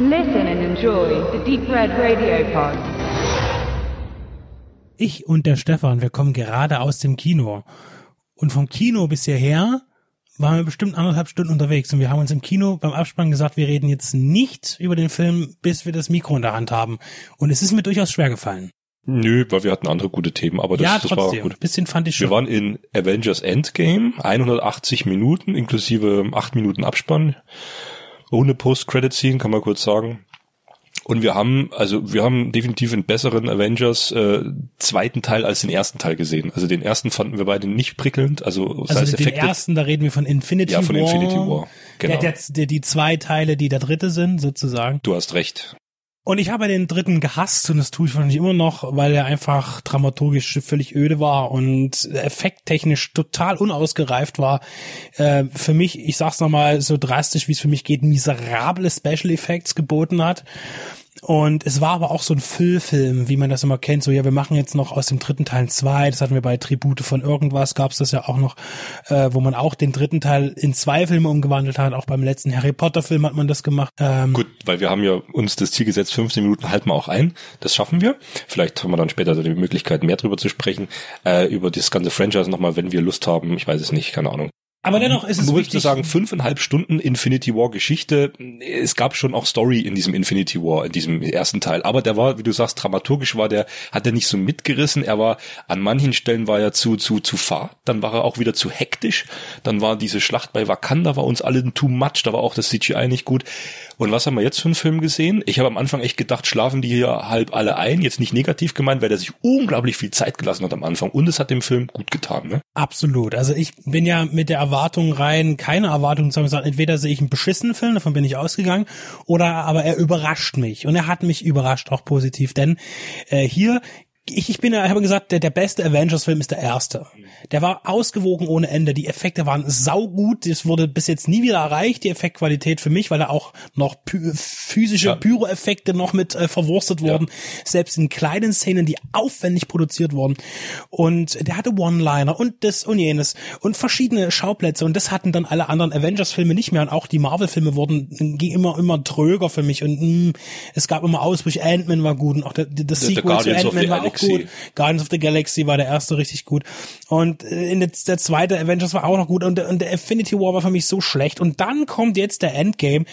Listen and enjoy the Deep Red Radio Pod. Ich und der Stefan, wir kommen gerade aus dem Kino. Und vom Kino bis hierher waren wir bestimmt anderthalb Stunden unterwegs. Und wir haben uns im Kino beim Abspann gesagt, wir reden jetzt nicht über den Film, bis wir das Mikro in der Hand haben. Und es ist mir durchaus schwer gefallen. Nö, weil wir hatten andere gute Themen, aber das, ja, das war gut. Ein bisschen fand ich schon. Wir waren in Avengers Endgame, 180 Minuten, inklusive 8 Minuten Abspann. Ohne Post-Credit-Scene, kann man kurz sagen. Und wir haben, also wir haben definitiv einen besseren Avengers äh, zweiten Teil als den ersten Teil gesehen. Also den ersten fanden wir beide nicht prickelnd. Also, sei also es den Effekte. ersten, da reden wir von Infinity Ja, von War. Infinity War. Genau. Der, der, die zwei Teile, die der dritte sind, sozusagen. Du hast recht. Und ich habe den dritten gehasst und das tue ich wahrscheinlich immer noch, weil er einfach dramaturgisch völlig öde war und effekttechnisch total unausgereift war. Äh, für mich, ich sag's nochmal so drastisch, wie es für mich geht, miserable Special Effects geboten hat. Und es war aber auch so ein Füllfilm, wie man das immer kennt. So, ja, wir machen jetzt noch aus dem dritten Teil zwei. Das hatten wir bei Tribute von irgendwas, gab's das ja auch noch, äh, wo man auch den dritten Teil in zwei Filme umgewandelt hat. Auch beim letzten Harry Potter Film hat man das gemacht. Ähm, Gut, weil wir haben ja uns das Ziel gesetzt, 15 Minuten halten wir auch ein. Das schaffen wir. Vielleicht haben wir dann später die Möglichkeit, mehr drüber zu sprechen, äh, über das ganze Franchise nochmal, wenn wir Lust haben. Ich weiß es nicht, keine Ahnung. Aber dennoch ist es Nur wichtig. zu sagen, fünfeinhalb Stunden Infinity War Geschichte. Es gab schon auch Story in diesem Infinity War, in diesem ersten Teil. Aber der war, wie du sagst, dramaturgisch war der, hat er nicht so mitgerissen. Er war, an manchen Stellen war er zu, zu, zu fad. Dann war er auch wieder zu hektisch. Dann war diese Schlacht bei Wakanda, war uns allen too much. Da war auch das CGI nicht gut. Und was haben wir jetzt für einen Film gesehen? Ich habe am Anfang echt gedacht, schlafen die hier halb alle ein. Jetzt nicht negativ gemeint, weil der sich unglaublich viel Zeit gelassen hat am Anfang. Und es hat dem Film gut getan, ne? Absolut. Also ich bin ja mit der Erwartung rein, keine Erwartung zu haben gesagt, entweder sehe ich einen beschissenen Film, davon bin ich ausgegangen, oder aber er überrascht mich. Und er hat mich überrascht, auch positiv. Denn äh, hier ich, ich bin ja, ich habe gesagt, der, der beste Avengers-Film ist der erste. Der war ausgewogen ohne Ende. Die Effekte waren saugut. Das wurde bis jetzt nie wieder erreicht, die Effektqualität für mich, weil da auch noch py physische Ja. Pyro-Effekte noch mit äh, verwurstet wurden. Selbst in kleinen Szenen, die aufwendig produziert wurden. Und der hatte One-Liner und das und jenes und verschiedene Schauplätze. Und das hatten dann alle anderen Avengers-Filme nicht mehr. Und auch die Marvel-Filme wurden, ging immer, immer tröger für mich. Und mh, es gab immer Ausbrüche. Ant-Man war gut und auch der, das der Sequel zu Guardians of Ant-Man the war auch Galaxy. gut. Guardians of the Galaxy war der erste richtig gut. Und äh, in der, der zweite Avengers war auch noch gut. Und, und der Infinity War war für mich so schlecht. Und dann kommt jetzt der Endgame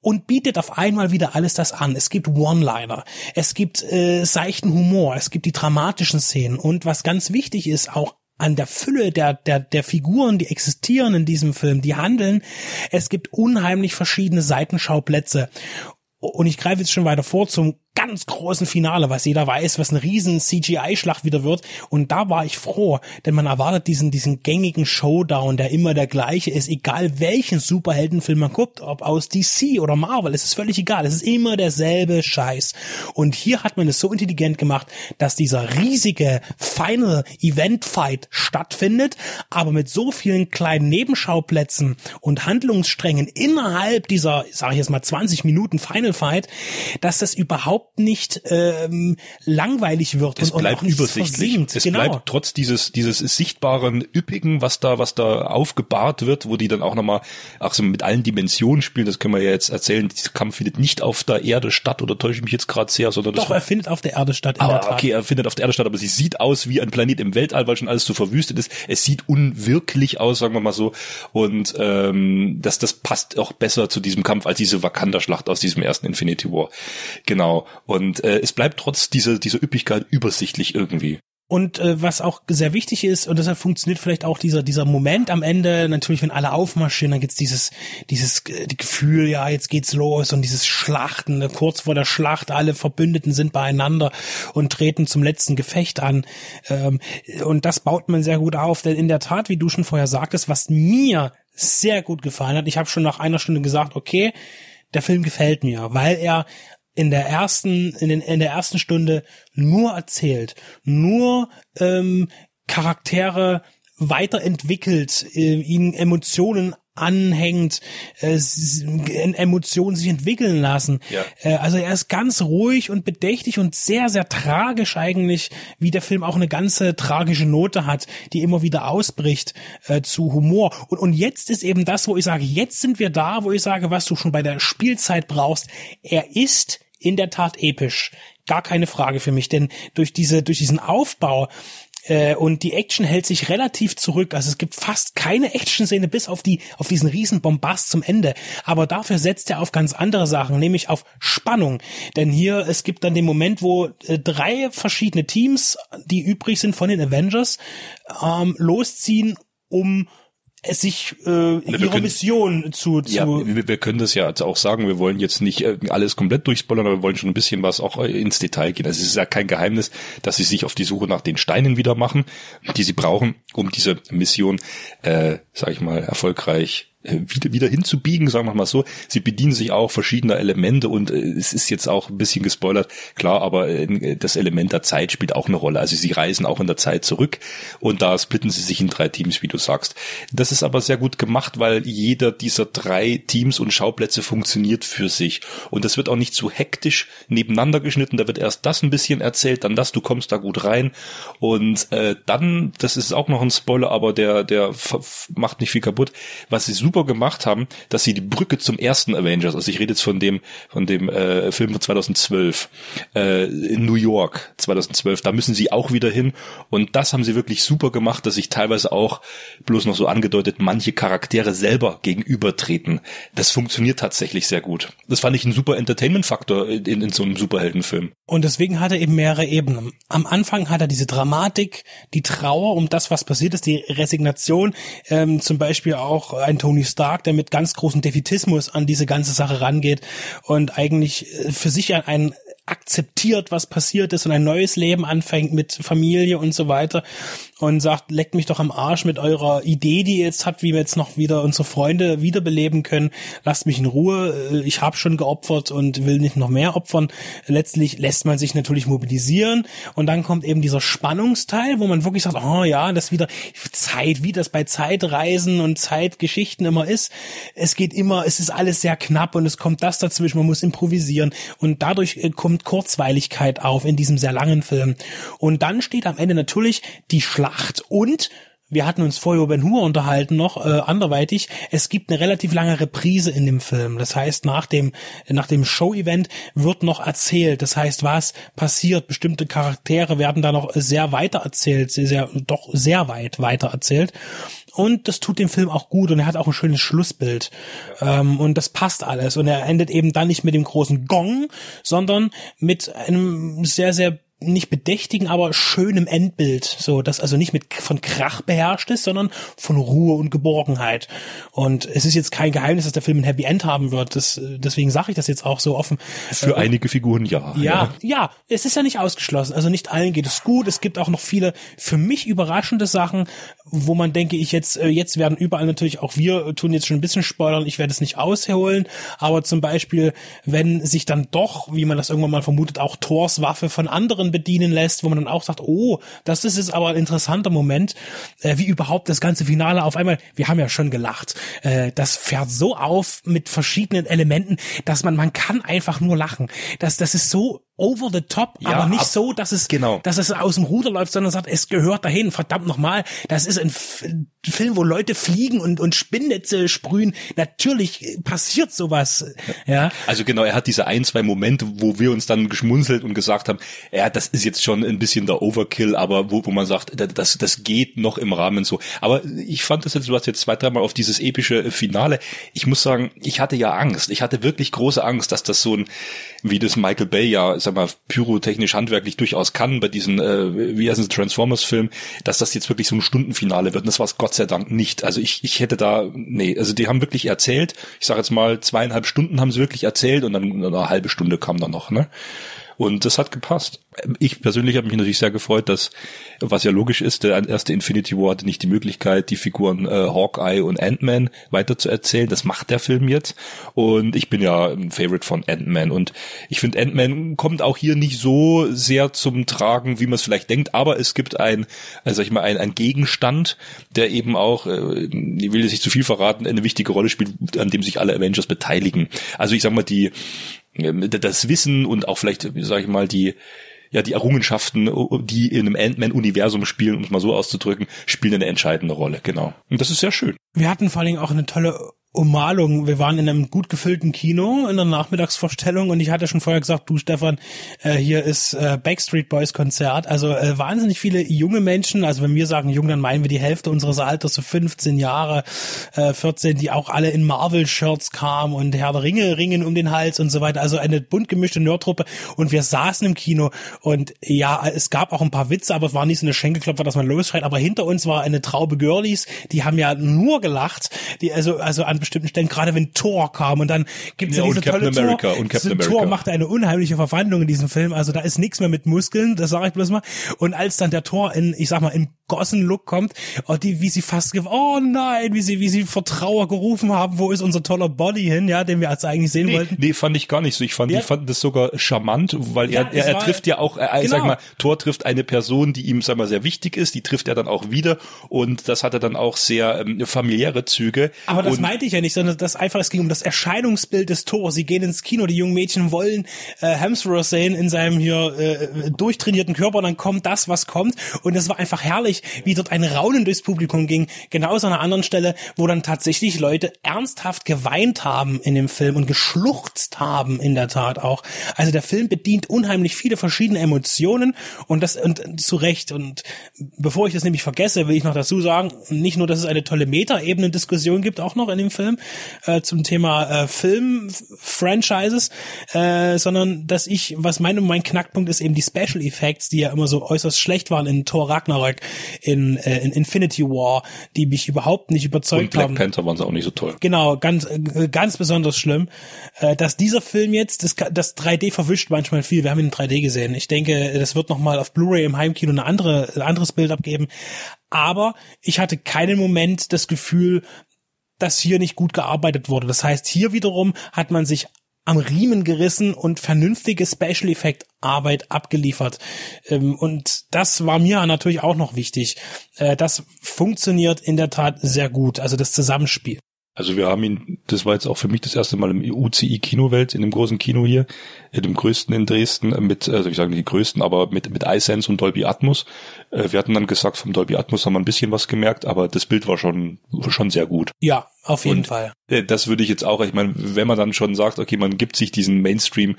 und bietet auf einmal wieder alles das an. Es gibt One-Liner, es gibt äh, seichten Humor, es gibt die dramatischen Szenen. Und was ganz wichtig ist, auch an der Fülle der, der, der Figuren, die existieren in diesem Film, die handeln. Es gibt unheimlich verschiedene Seitenschauplätze. Und ich greife jetzt schon weiter vor zum ganz großen Finale, was jeder weiß, was eine riesen CGI-Schlacht wieder wird. Und da war ich froh, denn man erwartet diesen, diesen gängigen Showdown, der immer der gleiche ist, egal welchen Superheldenfilm man guckt, ob aus DC oder Marvel, es ist völlig egal, es ist immer derselbe Scheiß. Und hier hat man es so intelligent gemacht, dass dieser riesige Final Event Fight stattfindet, aber mit so vielen kleinen Nebenschauplätzen und Handlungssträngen innerhalb dieser, sage ich jetzt mal 20 Minuten Final Fight, dass das überhaupt nicht ähm, langweilig wird Es und, bleibt und übersichtlich. Es genau. bleibt trotz dieses, dieses sichtbaren Üppigen, was da, was da aufgebahrt wird, wo die dann auch nochmal, auch so mit allen Dimensionen spielen, das können wir ja jetzt erzählen, dieser Kampf findet nicht auf der Erde statt, oder täusche ich mich jetzt gerade sehr, sondern das Doch, er findet auf der Erde statt, in Tat. okay, er findet auf der Erde statt, aber sie sieht aus wie ein Planet im Weltall, weil schon alles so verwüstet ist. Es sieht unwirklich aus, sagen wir mal so. Und ähm, das, das passt auch besser zu diesem Kampf als diese Wakanda-Schlacht aus diesem ersten Infinity War. Genau. Und äh, es bleibt trotz dieser, dieser Üppigkeit übersichtlich irgendwie. Und äh, was auch sehr wichtig ist, und deshalb funktioniert vielleicht auch dieser dieser Moment am Ende, natürlich, wenn alle aufmarschieren, dann gibt's dieses, dieses äh, Gefühl, ja, jetzt geht's los und dieses Schlachten, ne, kurz vor der Schlacht, alle Verbündeten sind beieinander und treten zum letzten Gefecht an. Ähm, und das baut man sehr gut auf, denn in der Tat, wie du schon vorher sagtest, was mir sehr gut gefallen hat, ich habe schon nach einer Stunde gesagt, okay, der Film gefällt mir, weil er in der ersten, in, den, in der ersten Stunde nur erzählt, nur ähm, Charaktere weiterentwickelt, äh, ihnen Emotionen anhängt, äh, Emotionen sich entwickeln lassen. Ja. Äh, also er ist ganz ruhig und bedächtig und sehr, sehr tragisch eigentlich, wie der Film auch eine ganze tragische Note hat, die immer wieder ausbricht äh, zu Humor. Und, und jetzt ist eben das, wo ich sage, jetzt sind wir da, wo ich sage, was du schon bei der Spielzeit brauchst. Er ist in der Tat episch. Gar keine Frage für mich, denn durch diese, durch diesen Aufbau, äh, und die Action hält sich relativ zurück. Also es gibt fast keine Action-Szene bis auf die, auf diesen riesen Bombast zum Ende. Aber dafür setzt er auf ganz andere Sachen, nämlich auf Spannung. Denn hier, es gibt dann den Moment, wo äh, drei verschiedene Teams, die übrig sind von den Avengers, ähm, losziehen, um es sich äh, ihre können- Mission zu, zu Ja, wir, wir können das ja auch sagen, wir wollen jetzt nicht äh, alles komplett durchspoilern, aber wir wollen schon ein bisschen was auch äh, ins Detail gehen. Also es ist ja kein Geheimnis, dass sie sich auf die Suche nach den Steinen wieder machen, die sie brauchen, um diese Mission, äh, sag ich mal, erfolgreich wieder, wieder hinzubiegen, sagen wir mal so. Sie bedienen sich auch verschiedener Elemente und äh, es ist jetzt auch ein bisschen gespoilert, klar, aber äh, das Element der Zeit spielt auch eine Rolle. Also sie reisen auch in der Zeit zurück und da splitten sie sich in drei Teams, wie du sagst. Das ist aber sehr gut gemacht, weil jeder dieser drei Teams und Schauplätze funktioniert für sich und das wird auch nicht zu hektisch nebeneinander geschnitten. Da wird erst das ein bisschen erzählt, dann das, du kommst da gut rein und äh, dann, das ist auch noch ein Spoiler, aber der der macht nicht viel kaputt. Was sie super gemacht haben, dass sie die Brücke zum ersten Avengers, also ich rede jetzt von dem von dem äh, Film von 2012 äh, in New York 2012, da müssen sie auch wieder hin und das haben sie wirklich super gemacht, dass sich teilweise auch bloß noch so angedeutet manche Charaktere selber gegenübertreten. Das funktioniert tatsächlich sehr gut. Das fand ich ein super Entertainment-Faktor in, in so einem Superheldenfilm. Und deswegen hat er eben mehrere Ebenen. Am Anfang hat er diese Dramatik, die Trauer um das, was passiert ist, die Resignation, ähm, zum Beispiel auch ein Tony Stark, der mit ganz großem Defetismus an diese ganze Sache rangeht und eigentlich äh, für sich ein, ein akzeptiert, was passiert ist und ein neues Leben anfängt mit Familie und so weiter und sagt, leckt mich doch am Arsch mit eurer Idee, die ihr jetzt habt, wie wir jetzt noch wieder unsere Freunde wiederbeleben können. Lasst mich in Ruhe. Äh, Ich habe schon geopfert und will nicht noch mehr opfern. Letztlich lässt man sich natürlich mobilisieren und dann kommt eben dieser Spannungsteil, wo man wirklich sagt, oh ja, das wieder Zeit, wie das bei Zeitreisen und Zeitgeschichten immer ist. Es geht immer, es ist alles sehr knapp und es kommt das dazwischen, man muss improvisieren und dadurch äh, kommt Kurzweiligkeit auf in diesem sehr langen Film. Und dann steht am Ende natürlich die Schlacht und wir hatten uns vorher über Ben Hur unterhalten noch äh, anderweitig. Es gibt eine relativ lange Reprise in dem Film. Das heißt, nach dem nach dem Show-Event wird noch erzählt. Das heißt, was passiert? Bestimmte Charaktere werden da noch sehr weiter erzählt, sehr, sehr doch sehr weit weiter erzählt. Und das tut dem Film auch gut und er hat auch ein schönes Schlussbild. Ähm, und das passt alles. Und er endet eben dann nicht mit dem großen Gong, sondern mit einem sehr, sehr nicht bedächtigen, aber schönem Endbild. So, das also nicht mit von Krach beherrscht ist, sondern von Ruhe und Geborgenheit. Und es ist jetzt kein Geheimnis, dass der Film ein Happy End haben wird. Das, deswegen sage ich das jetzt auch so offen. Für einige Figuren ja. Ja, ja, es ist ja nicht ausgeschlossen. Also nicht allen geht es gut. Es gibt auch noch viele für mich überraschende Sachen, wo man denke ich jetzt, äh, jetzt werden überall natürlich auch wir tun jetzt schon ein bisschen spoilern. Ich werde es nicht ausholen, aber zum Beispiel, wenn sich dann doch, wie man das irgendwann mal vermutet, auch Thors Waffe von anderen bedienen lässt, wo man dann auch sagt, oh, das ist jetzt aber ein interessanter Moment, äh, wie überhaupt das ganze Finale auf einmal, wir haben ja schon gelacht, äh, das fährt so auf mit verschiedenen Elementen, dass man, man kann einfach nur lachen. Das, das ist so over the top, Ja, aber nicht ab- so, dass es, genau. dass es aus dem Ruder läuft, sondern sagt, es gehört dahin. Verdammt nochmal, das ist ein F Film, wo Leute fliegen und, und Spinnnetze sprühen. Natürlich passiert sowas. Ja. Also genau, er hat diese ein, zwei Momente, wo wir uns dann geschmunzelt und gesagt haben, ja, das ist jetzt schon ein bisschen der Overkill, aber wo, wo man sagt, das, das geht noch im Rahmen so. Aber ich fand das jetzt, du hast jetzt zwei, dreimal auf dieses epische Finale. Ich muss sagen, ich hatte ja Angst. Ich hatte wirklich große Angst, dass das so ein, wie das Michael Bay ja, sag mal, pyrotechnisch handwerklich durchaus kann bei diesen, äh, wie heißt es, Transformers-Film, dass das jetzt wirklich so ein Stundenfinale wird. Und das war es Gott sei Dank nicht. Also ich, ich hätte da, nee, also die haben wirklich erzählt, ich sage jetzt mal, zweieinhalb Stunden haben sie wirklich erzählt und dann eine halbe Stunde kam dann noch, ne? Und das hat gepasst. Ich persönlich habe mich natürlich sehr gefreut, dass, was ja logisch ist, der erste Infinity War hatte nicht die Möglichkeit, die Figuren äh, Hawkeye und Ant-Man weiter zu erzählen. Das macht der Film jetzt. Und ich bin ja ein Favorite von Ant-Man. Und ich finde, Ant-Man kommt auch hier nicht so sehr zum Tragen, wie man es vielleicht denkt. Aber es gibt ein, also sag ich mal, ein, ein Gegenstand, der eben auch, äh, ich will jetzt nicht zu viel verraten, eine wichtige Rolle spielt, an dem sich alle Avengers beteiligen. Also ich sag mal, die ähm, das Wissen und auch vielleicht, sage ich mal, die ja die Errungenschaften, die in einem Ant-Man-Universum spielen, um es mal so auszudrücken, spielen eine entscheidende Rolle, genau. Und das ist sehr schön. Wir hatten vor allen Dingen auch eine tolle Ummalung. Wir waren in einem gut gefüllten Kino in der Nachmittagsvorstellung und ich hatte schon vorher gesagt, du Stefan, äh, hier ist äh, Backstreet Boys Konzert. Also äh, wahnsinnig viele junge Menschen, also wenn wir sagen jung, dann meinen wir die Hälfte unseres Alters, so 15 Jahre, äh, 14, die auch alle in Marvel-Shirts kamen und Herr der Ringe, Ringen um den Hals und so weiter. Also eine bunt gemischte Nerdtruppe und wir saßen im Kino und ja, es gab auch ein paar Witze, aber es war nicht so eine Schenkelklopfer, dass man losschreit, aber hinter uns war eine Traube Girlies, die haben ja nur gelacht, die also, also an bestimmten Stellen, gerade wenn Thor kam und dann gibt's ja, ja diese tolle America, Thor. Und Captain America. Thor macht eine unheimliche Verwandlung in diesem Film, also da ist nichts mehr mit Muskeln, das sage ich bloß mal. Und als dann der Thor in, ich sag mal, in Gossen-Look kommt, oh, die, wie sie fast, oh nein, wie sie, wie sie vor Trauer gerufen haben, wo ist unser toller Body hin, ja, den wir als eigentlich sehen nee, wollten. Nee, fand ich gar nicht so. Ich fand, Ja. ich fand das sogar charmant, weil Ja, er, er, er war- trifft ja auch, er, Genau. sag mal, Thor trifft eine Person, die ihm, sag mal, sehr wichtig ist, die trifft er dann auch wieder und das hatte dann auch sehr ähm, familiäre Züge. Aber das und, meinte ich ja nicht, sondern das einfach, es ging um das Erscheinungsbild des Tors. Sie gehen ins Kino, die jungen Mädchen wollen äh, Hemsworth sehen in seinem hier äh, durchtrainierten Körper und dann kommt das, was kommt. Und es war einfach herrlich, wie dort ein Raunen durchs Publikum ging. Genauso an einer anderen Stelle, wo dann tatsächlich Leute ernsthaft geweint haben in dem Film und geschluchzt haben in der Tat auch. Also der Film bedient unheimlich viele verschiedene Emotionen und das und zu Recht. Und bevor ich das nämlich vergesse, will ich noch dazu sagen, nicht nur, dass es eine tolle Meta-Ebene-Diskussion gibt, auch noch in dem Film äh, zum Thema äh, Film-Franchises, äh, sondern dass ich, was mein, mein Knackpunkt ist, eben die Special Effects, die ja immer so äußerst schlecht waren in Thor Ragnarök, in, äh, in Infinity War, die mich überhaupt nicht und überzeugt Black haben. Panther waren sie auch nicht so toll. Genau, ganz äh, ganz besonders schlimm, äh, dass dieser Film jetzt das, das 3D verwischt manchmal viel. Wir haben ihn in 3D gesehen. Ich denke, das wird noch mal auf Blu-ray im Heimkino eine andere ein anderes Bild abgeben. Aber ich hatte keinen Moment das Gefühl, dass hier nicht gut gearbeitet wurde. Das heißt, hier wiederum hat man sich am Riemen gerissen und vernünftige Special Effect Arbeit abgeliefert. Ähm, Und das war mir natürlich auch noch wichtig. Äh, Das funktioniert in der Tat sehr gut. Also das Zusammenspiel. Also wir haben ihn, das war jetzt auch für mich das erste Mal im UCI Kinowelt, in dem großen Kino hier, dem größten in Dresden, äh, mit, also ich sage nicht die größten, aber mit, mit iSense und Dolby Atmos. Äh, Wir hatten dann gesagt, vom Dolby Atmos haben wir ein bisschen was gemerkt, aber das Bild war schon, schon sehr gut. Ja, auf jeden Und Fall. Äh, Das würde ich jetzt auch, ich meine, wenn man dann schon sagt, okay, man gibt sich diesen Mainstream,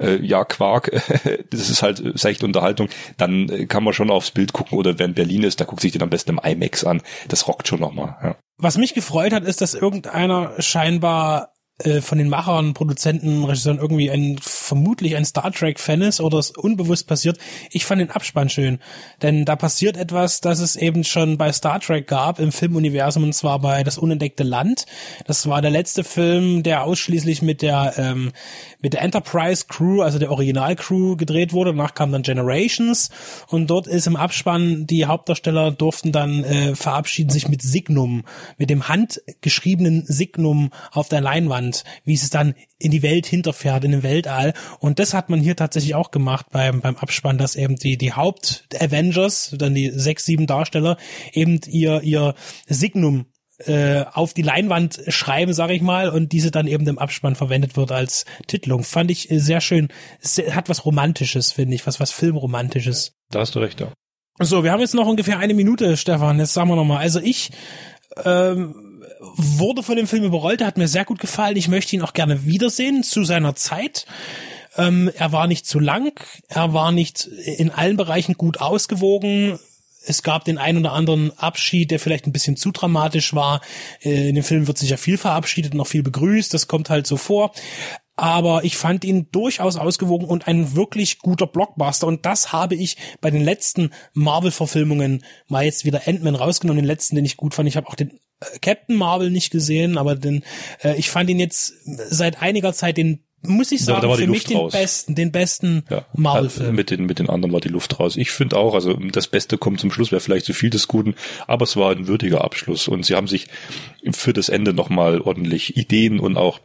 äh, ja, Quark, das ist halt äh, seichte Unterhaltung, dann äh, kann man schon aufs Bild gucken oder wer in Berlin ist, da guckt sich den am besten im IMAX an. Das rockt schon nochmal. Ja. Was mich gefreut hat, ist, dass irgendeiner scheinbar äh, von den Machern, Produzenten, Regisseuren irgendwie ein vermutlich ein Star Trek Fan ist oder es unbewusst passiert. Ich fand den Abspann schön, denn da passiert etwas, das es eben schon bei Star Trek gab im Filmuniversum und zwar bei Das unentdeckte Land. Das war der letzte Film, der ausschließlich mit der ähm, mit der Enterprise Crew, also der Original Crew gedreht wurde. Danach kam dann Generations und dort ist im Abspann die Hauptdarsteller durften dann äh, verabschieden sich mit Signum, mit dem handgeschriebenen Signum auf der Leinwand, wie es dann in die Welt hinterfährt, in den Weltall. Und das hat man hier tatsächlich auch gemacht beim, beim Abspann, dass eben die, die Haupt-Avengers, dann die sechs, sieben Darsteller, eben ihr, ihr Signum äh, auf die Leinwand schreiben, sage ich mal, und diese dann eben im Abspann verwendet wird als Titelung. Fand ich äh, sehr schön. Es hat was Romantisches, finde ich, was was Filmromantisches. Da hast du recht, ja. So, wir haben jetzt noch ungefähr eine Minute, Stefan. Jetzt sagen wir noch mal. Also ich ähm, wurde von dem Film überrollt. Hat mir sehr gut gefallen. Ich möchte ihn auch gerne wiedersehen zu seiner Zeit. Ähm, er war nicht zu lang. Er war nicht in allen Bereichen gut ausgewogen. Es gab den einen oder anderen Abschied, der vielleicht ein bisschen zu dramatisch war. Äh, In dem Film wird sich ja viel verabschiedet und auch viel begrüßt. Das kommt halt so vor aber ich fand ihn durchaus ausgewogen und ein wirklich guter Blockbuster. Und das habe ich bei den letzten Marvel-Verfilmungen mal jetzt wieder Ant-Man rausgenommen, den letzten, den ich gut fand. Ich habe auch den äh, Captain Marvel nicht gesehen, aber den, äh, ich fand ihn jetzt seit einiger Zeit den muss ich Ja, sagen, für mich den raus. besten, den besten Ja, Marvel-Film. Mit den, mit den anderen war die Luft raus. Ich finde auch, also das Beste kommt zum Schluss, wäre vielleicht zu viel des Guten, aber es war ein würdiger Abschluss und sie haben sich für das Ende nochmal ordentlich Ideen und auch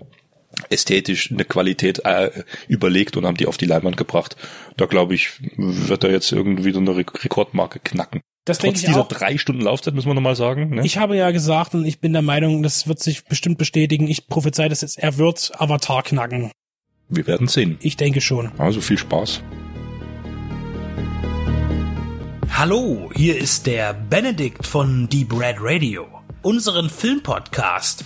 ästhetisch eine Qualität äh, überlegt und haben die auf die Leinwand gebracht. Da glaube ich, wird er jetzt irgendwie so eine Re Rekordmarke knacken. Das denke Trotz ich dieser auch. drei Stunden Laufzeit müssen wir nochmal sagen. Ne? Ich habe ja gesagt und ich bin der Meinung, das wird sich bestimmt bestätigen. Ich prophezei das jetzt, er wird Avatar knacken. Wir werden sehen. Ich denke schon. Also viel Spaß. Hallo, hier ist der Benedikt von Deep Red Radio, unseren Filmpodcast